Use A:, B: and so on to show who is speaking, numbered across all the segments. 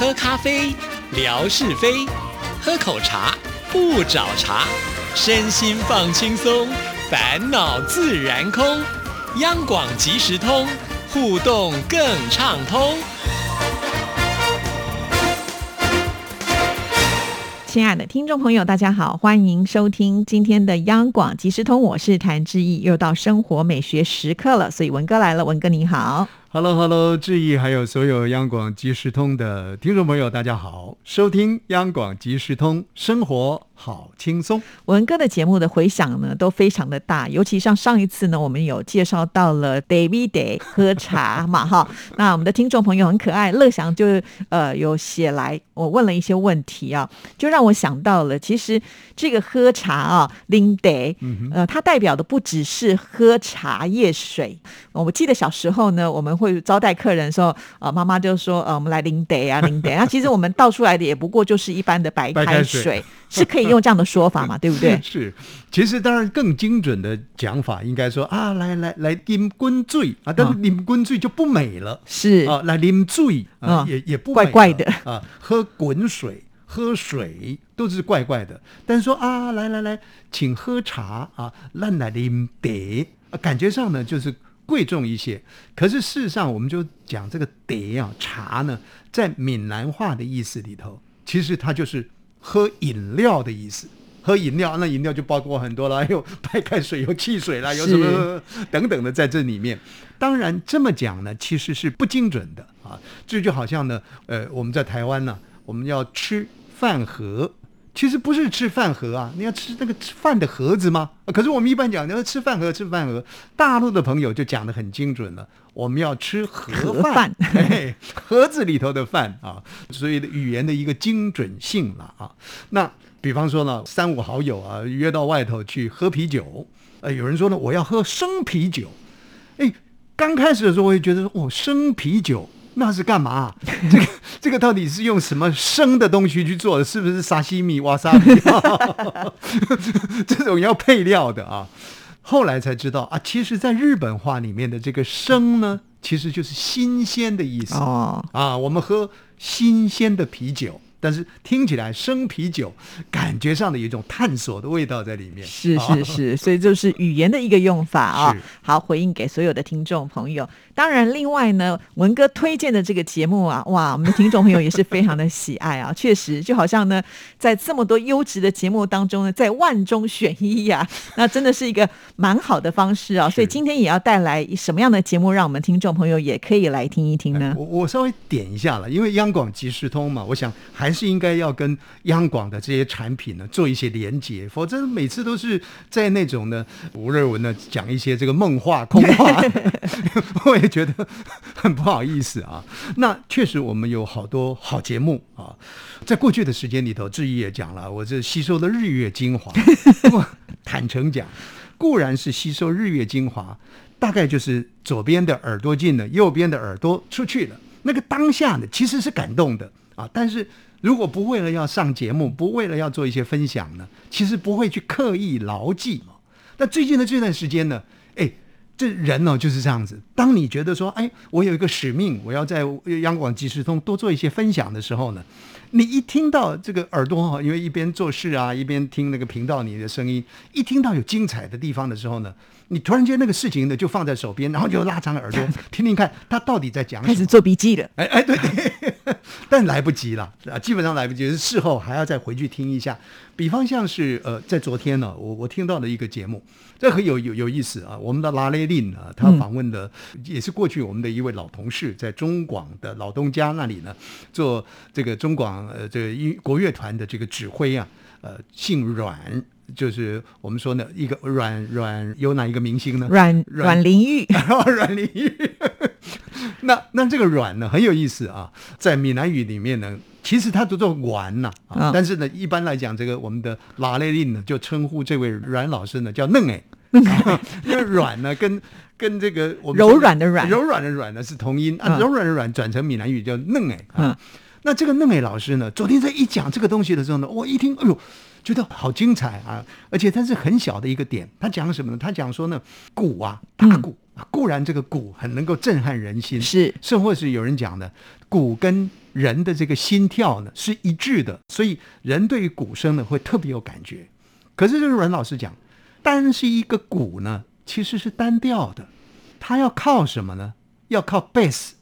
A: 喝咖啡，聊是非；喝口茶，不找茬。身心放轻松，烦恼自然空。央广即时通，互动更畅通。
B: 亲爱的听众朋友，大家好，欢迎收听今天的央广即时通，我是谭志毅，又到生活美学时刻了，所以文哥来了，文哥你好。
C: Hello，Hello，志毅，还有所有央广即时通的听众朋友，大家好，收听央广即时通，生活好轻松。
B: 文哥的节目的回响呢都非常的大，尤其像上一次呢，我们有介绍到了 David Day 喝茶嘛，哈，那我们的听众朋友很可爱，乐祥就呃有写来，我问了一些问题啊，就让我想到了，其实这个喝茶啊 l i n Day，呃，它代表的不只是喝茶叶水。我记得小时候呢，我们会招待客人的时候，呃，妈妈就说，呃，我们来 n Day 啊 n Day，那其实我们倒出来的也不过就是一般的白
C: 白
B: 开水，是可以用这样的说法嘛，对不对？
C: 是，其实当然更精准的讲法应该说啊，来来来，啉滚醉啊，但是啉滚醉就不美了。
B: 是
C: 啊，来啉醉啊，
B: 嗯
C: 也也不
B: 怪怪的
C: 啊。喝滚水、喝水都是怪怪的。但是说啊，来来来，请喝茶啊，烂来啉茶，啊感觉上呢就是贵重一些。可是事实上，我们就讲这个得啊，茶呢，在闽南话的意思里头，其实它就是喝饮料的意思。喝饮料，那饮料就包括很多啦，有白开水，有汽水啦，有什么等等的在这里面。当然这么讲呢，其实是不精准的啊。这就好像呢，呃，我们在台湾呢，我们要吃饭盒，其实不是吃饭盒啊，你要吃那个吃饭的盒子吗？啊可是我们一般讲，你要吃饭盒，吃饭盒。大陆的朋友就讲的很精准了，我们要吃盒
B: 盒饭
C: 嘿 盒子里头的饭啊，所以语言的一个精准性了啊。那比方说呢，三五好友啊约到外头去喝啤酒，呃，有人说呢我要喝生啤酒，哎，刚开始的时候我也觉得说，哦，生啤酒那是干嘛、这个 这个到底是用什么生的东西去做的？是不是沙西米、瓦萨比？这种要配料的啊。后来才知道啊，其实在日本话里面的这个生呢，其实就是新鲜的意思。
B: 哦，
C: 啊，我们喝新鲜的啤酒，但是听起来生啤酒，感觉上的有一种探索的味道在里面。
B: 是
C: 啊
B: 是是，所以就是语言的一个用法啊
C: 是。
B: 好，回应给所有的听众朋友。当然，另外呢，文哥推荐的这个节目啊，哇，我们的听众朋友也是非常的喜爱啊。确实，就好像呢，在这么多优质的节目当中呢，在万中选一呀、那真的是一个蛮好的方式啊。所以今天也要带来什么样的节目，让我们听众朋友也可以来听一听呢？
C: 我我稍微点一下了，因为央广即时通嘛，我想还是应该要跟央广的这些产品呢做一些连接，否则每次都是在那种呢吴瑞文呢讲一些这个梦话空话，我也觉得很不好意思啊。那确实我们有好多好节目啊，在过去的时间里头，志毅也讲了，我这吸收了日月精华，坦诚讲，固然是吸收日月精华，大概就是左边的耳朵进了，右边的耳朵出去了。那个当下呢，其实是感动的啊。但是如果不为了要上节目，不为了要做一些分享呢，其实不会去刻意牢记嘛。那最近的这段时间呢，哎，这人呢、就是这样子。当你觉得说，哎，我有一个使命，我要在央广即时通多做一些分享的时候呢，你一听到这个耳朵哈，因为一边做事啊，一边听那个频道你的声音，一听到有精彩的地方的时候呢，你突然间那个事情呢就放在手边，然后就拉长耳朵 听听看他到底在讲什么。
B: 开始做笔记了。
C: 哎哎，对对，但来不及了啊，基本上来不及，事后还要再回去听一下。比方像是呃，在昨天呢，我我听到的一个节目，这很有有有意思啊。我们的拉雷令啊，他访问的、也是过去我们的一位老同事，在中广的老东家那里呢，做这个中广呃这个音国乐团的这个指挥啊，呃，姓阮。就是我们说呢，一个阮阮有哪一个明星呢？
B: 阮阮玲玉，
C: 阮玲玉。那那这个阮呢很有意思啊，在闽南语里面呢，其实它读作丸呐但是呢，一般来讲，这个我们的拉雷令呢，就称呼这位阮老师呢叫嫩哎，因为阮呢跟跟这个我们
B: 柔软的软。
C: 柔软的软呢是同音啊，
B: 嗯。
C: 柔软的软转成闽南语叫嫩哎
B: 嗯。
C: 啊。那这个嫩美老师呢，昨天在一讲这个东西的时候呢，我一听，哎呦，觉得好精彩啊！而且它是很小的一个点，他讲什么呢？他讲说呢，鼓啊，打鼓。啊，固然这个鼓很能够震撼人心，
B: 是
C: 甚或是有人讲的，鼓跟人的这个心跳呢是一致的，所以人对于鼓声呢会特别有感觉。可是这个阮老师讲，单是一个鼓呢，其实是单调的，它要靠什么呢？要靠贝斯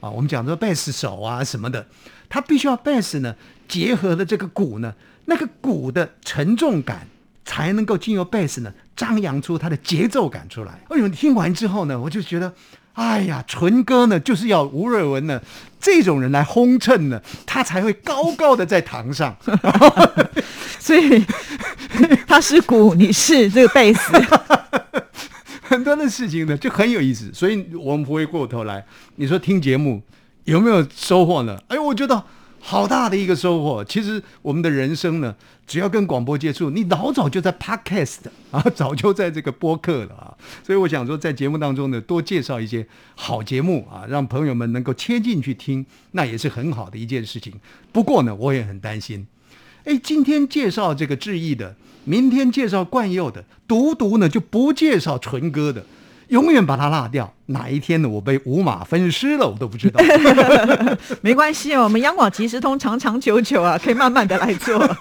C: 啊，我们讲说贝斯手啊什么的，它必须要贝斯呢结合的这个鼓呢，那个鼓的沉重感才能够经由贝斯呢张扬出它的节奏感出来。哎呦，听完之后呢，我就觉得。哎呀，纯哥呢，就是要吴瑞文呢这种人来轰衬呢，他才会高高的在堂上。
B: 所以他是鼓，你是这个贝斯。
C: 很多的事情呢就很有意思，所以我们不会过头来。你说听节目有没有收获呢？哎，我觉得。好大的一个收获！其实我们的人生呢，只要跟广播接触，你老早就在 podcast 啊，早就在这个播客了啊。所以我想说，在节目当中呢，多介绍一些好节目啊，让朋友们能够切进去听，那也是很好的一件事情。不过呢，我也很担心，哎，今天介绍这个志毅的，明天介绍冠佑的，独独呢就不介绍纯哥的。永远把它落掉，哪一天呢？我被五马分尸了，我都不知道。
B: 没关系，我们央广即时通长长久久啊，可以慢慢的来做。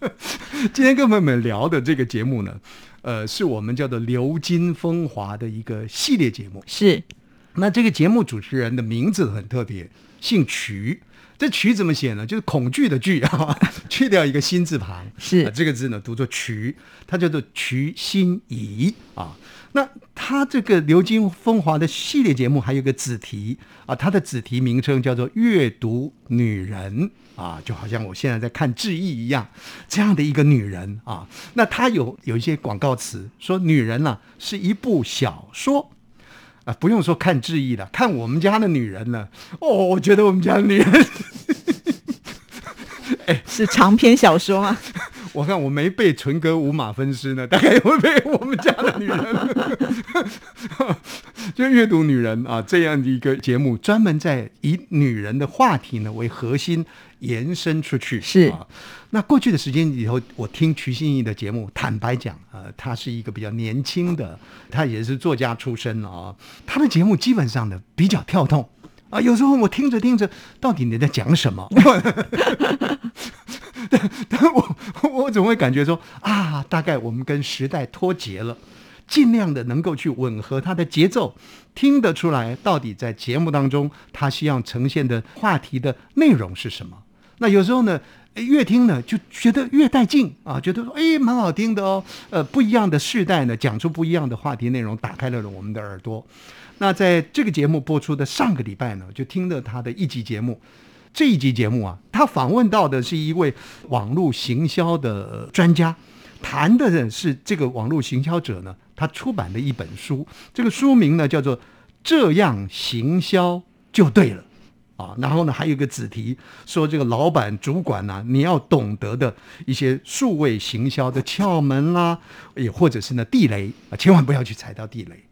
C: 今天跟朋友们聊的这个节目呢，呃，是我们叫做《流金风华》的一个系列节目。
B: 是，
C: 那这个节目主持人的名字很特别，姓瞿。这曲怎么写呢？就是恐惧的惧啊，去掉一个心字旁，
B: 是
C: 这个字呢，读作曲，它叫做曲心怡啊。那它这个《流金风华》的系列节目还有个子题啊，它的子题名称叫做“阅读女人”啊，就好像我现在在看志毅一样，这样的一个女人啊。那它有有一些广告词说，女人呢是一部小说啊，不用说看志毅了，看我们家的女人呢，哦，我觉得我们家的女人，
B: 哎，是长篇小说吗？
C: 我看我没被纯哥五马分尸呢，大概会被我们家的女人，就阅读女人啊这样的一个节目，专门在以女人的话题呢为核心延伸出去。
B: 是
C: 啊，那过去的时间里头，我听徐新义的节目，坦白讲啊，他是一个比较年轻的，他也是作家出身啊，他的节目基本上呢比较跳动啊，有时候我听着听着，到底你在讲什么？但 但我我总会感觉说啊，大概我们跟时代脱节了，尽量的能够去吻合他的节奏，听得出来到底在节目当中他希望呈现的话题的内容是什么。那有时候呢，越听呢就觉得越带劲啊，觉得说哎蛮好听的哦。呃，不一样的世代呢讲出不一样的话题内容，打开了我们的耳朵。那在这个节目播出的上个礼拜呢，就听了他的一集节目。这一集节目啊，他访问到的是一位网络行销的专家，谈的呢是这个网络行销者呢，他出版的一本书，这个书名呢叫做《这样行销就对了》啊，然后呢还有一个子题说这个老板主管呢，你要懂得的一些数位行销的窍门啦，也或者是呢地雷啊，千万不要去踩到地雷。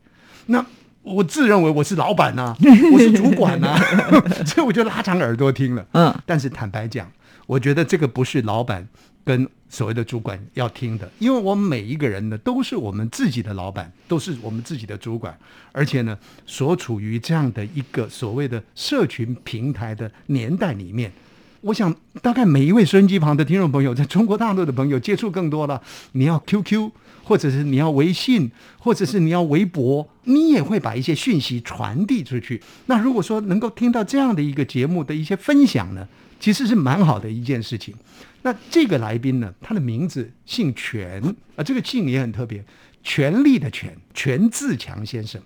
C: 那。我自认为我是老板呐，我是主管呐，所以我就拉长耳朵听了。嗯，但是坦白讲，我觉得这个不是老板跟所谓的主管要听的，因为我们每一个人呢都是我们自己的老板，都是我们自己的主管，而且呢，所处于这样的一个所谓的社群平台的年代里面，我想大概每一位收音机旁的听众朋友，在中国大陆的朋友接触更多了，你要 QQ。或者是你要微信，或者是你要微博，你也会把一些讯息传递出去。那如果说能够听到这样的一个节目的一些分享呢，其实是蛮好的一件事情。那这个来宾呢，他的名字姓权啊，这个姓也很特别，权力的权，权自强先生。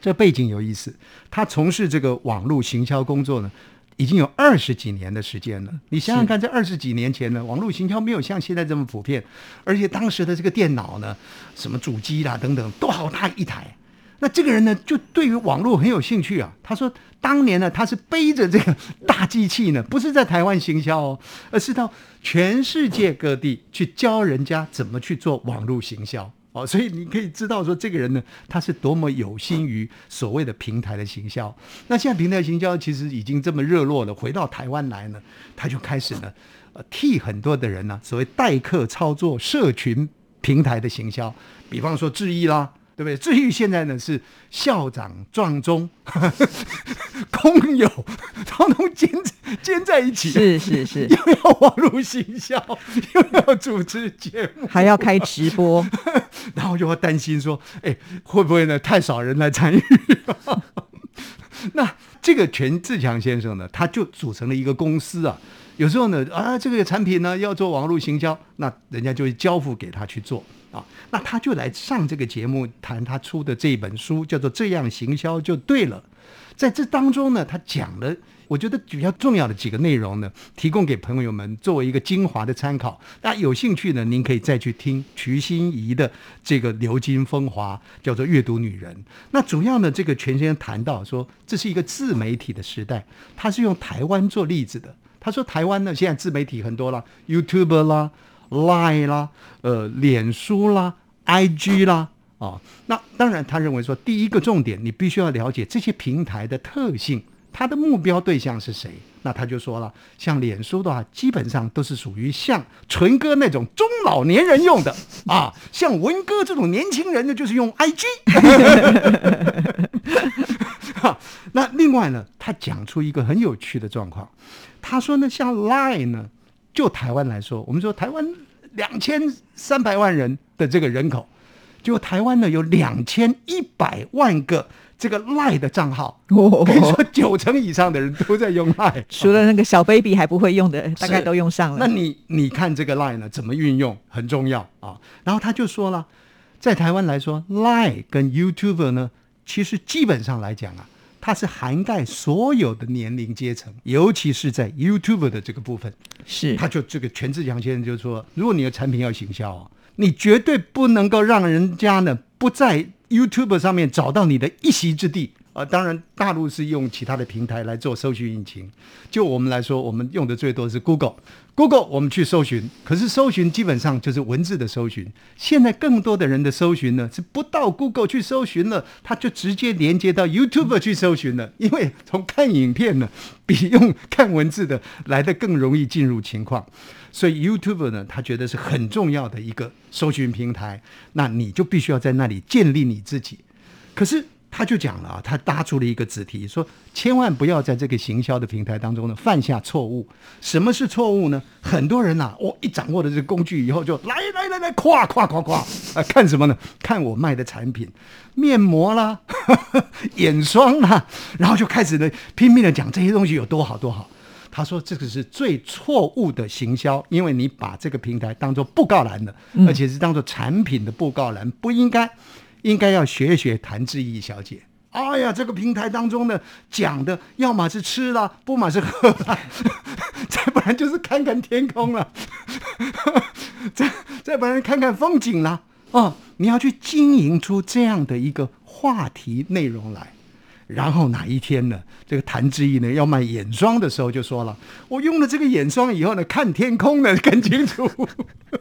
C: 这背景有意思，他从事这个网络行销工作呢。已经有二十几年的时间了。你想想看，在二十几年前呢，网络行销没有像现在这么普遍，而且当时的这个电脑呢，什么主机啦等等，都好大一台。那这个人呢，就对于网络很有兴趣啊。他说，当年呢，他是背着这个大机器呢，不是在台湾行销哦，而是到全世界各地去教人家怎么去做网络行销。哦，所以你可以知道说，这个人呢，他是多么有心于所谓的平台的行销。那现在平台行销其实已经这么热络了，回到台湾来呢，他就开始呢，呃，替很多的人呢，所谓代客操作社群平台的行销。比方说智毅啦，对不对？至于现在呢，是校长撞钟，工友 通通兼兼在一起，
B: 是是是，
C: 又要网络行销，又要主持节目，
B: 还要开直播，
C: 然后就会担心说，哎，会不会呢？太少人来参与？那这个全志强先生呢，他就组成了一个公司啊。有时候呢，啊，这个产品呢要做网络行销，那人家就会交付给他去做啊。那他就来上这个节目，谈他出的这一本书，叫做《这样行销就对了》。在这当中呢，他讲了我觉得比较重要的几个内容呢，提供给朋友们作为一个精华的参考。那有兴趣呢，您可以再去听瞿欣怡的这个《流金风华》，叫做《阅读女人》。那主要呢，这个全先生谈到说，这是一个自媒体的时代，他是用台湾做例子的。他说：“台湾呢，现在自媒体很多了，YouTube 啦、Line 啦、呃、脸书啦、IG 啦，啊，那当然，他认为说，第一个重点，你必须要了解这些平台的特性，它的目标对象是谁。那他就说了，像脸书的话，基本上都是属于像纯哥那种中老年人用的 啊，像文哥这种年轻人呢，就是用 IG。那另外呢，他讲出一个很有趣的状况。”他说呢，像 Line 呢，就台湾来说，我们说台湾两千三百万人的这个人口，就台湾呢有两千一百万个这个 Line 的账号，可以说九成以上的人都在用 Line，
B: 除了那个小 baby 还不会用的，大概都用上了。
C: 那你你看这个 Line 呢，怎么运用很重要啊。然后他就说了，在台湾来说，Line 跟 YouTube 呢，其实基本上来讲啊。它是涵盖所有的年龄阶层，尤其是在 YouTube 的这个部分，
B: 是
C: 他就这个全志强先生就说，如果你的产品要行销啊，你绝对不能够让人家呢不在 YouTube 上面找到你的一席之地。啊，当然，大陆是用其他的平台来做搜寻引擎。就我们来说，我们用的最多是 Google。Google 我们去搜寻，可是搜寻基本上就是文字的搜寻。现在更多的人的搜寻呢，是不到 Google 去搜寻了，他就直接连接到 YouTube 去搜寻了。因为从看影片呢，比用看文字的来的更容易进入情况。所以 YouTube 呢，他觉得是很重要的一个搜寻平台。那你就必须要在那里建立你自己。可是。他就讲了啊，他搭出了一个子题，说千万不要在这个行销的平台当中呢犯下错误。什么是错误呢？很多人呐，我一掌握了这个工具以后，就来来来来，夸夸夸夸啊，看什么呢？看我卖的产品，面膜啦，眼霜啦，然后就开始呢拼命的讲这些东西有多好多好。他说这个是最错误的行销，因为你把这个平台当做布告栏的，而且是当做产品的布告栏，不应该。应该要学一学谭志毅小姐。哎呀，这个平台当中呢，讲的要么是吃了，不嘛是喝了，再不然就是看看天空了，再再不然看看风景了。哦，你要去经营出这样的一个话题内容来。然后哪一天呢？这个谭志毅呢要卖眼霜的时候就说了：“我用了这个眼霜以后呢，看天空呢更清楚，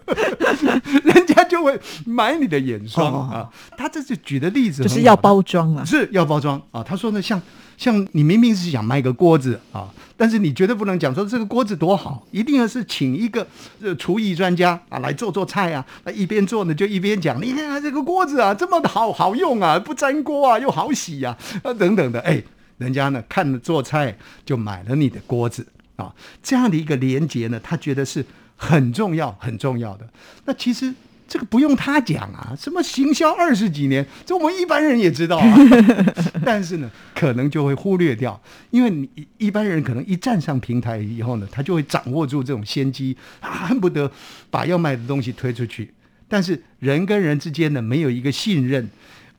C: 人家就会买你的眼霜啊。”他这是举的例子，
B: 就是要包装啊，
C: 是要包装啊。他说呢，像。像你明明是想卖个锅子啊，但是你绝对不能讲说这个锅子多好，一定要是请一个呃厨艺专家啊来做做菜啊，那一边做呢就一边讲，你看这个锅子啊这么好好用啊，不粘锅啊又好洗呀啊等等的，哎，人家呢看了做菜就买了你的锅子啊，这样的一个连接呢，他觉得是很重要很重要的。那其实。这个不用他讲啊，什么行销二十几年，这我们一般人也知道啊。但是呢，可能就会忽略掉，因为你一般人可能一站上平台以后呢，他就会掌握住这种先机，恨不得把要卖的东西推出去。但是人跟人之间呢，没有一个信任。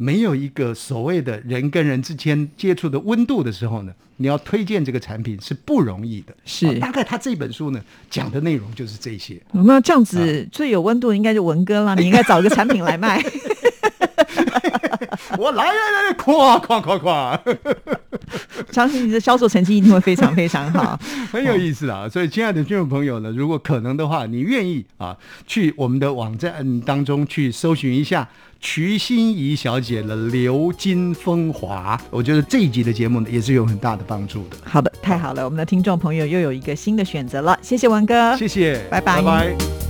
C: 没有一个所谓的人跟人之间接触的温度的时候呢，你要推荐这个产品是不容易的。
B: 是，
C: 大概他这本书呢讲的内容就是这些。
B: 那这样子最有温度应该就文哥了，你应该找一个产品来卖。
C: 我来来来，夸夸夸夸！
B: 相信你的销售成绩一定会非常非常好，
C: 很有意思啊！所以，亲爱的听众朋友呢，如果可能的话，你愿意啊，去我们的网站当中去搜寻一下瞿欣怡小姐的《流金风华》，我觉得这一集的节目呢，也是有很大的帮助的。
B: 好的，太好了，我们的听众朋友又有一个新的选择了，谢谢文哥，
C: 谢谢，
B: 拜拜，
C: 拜拜。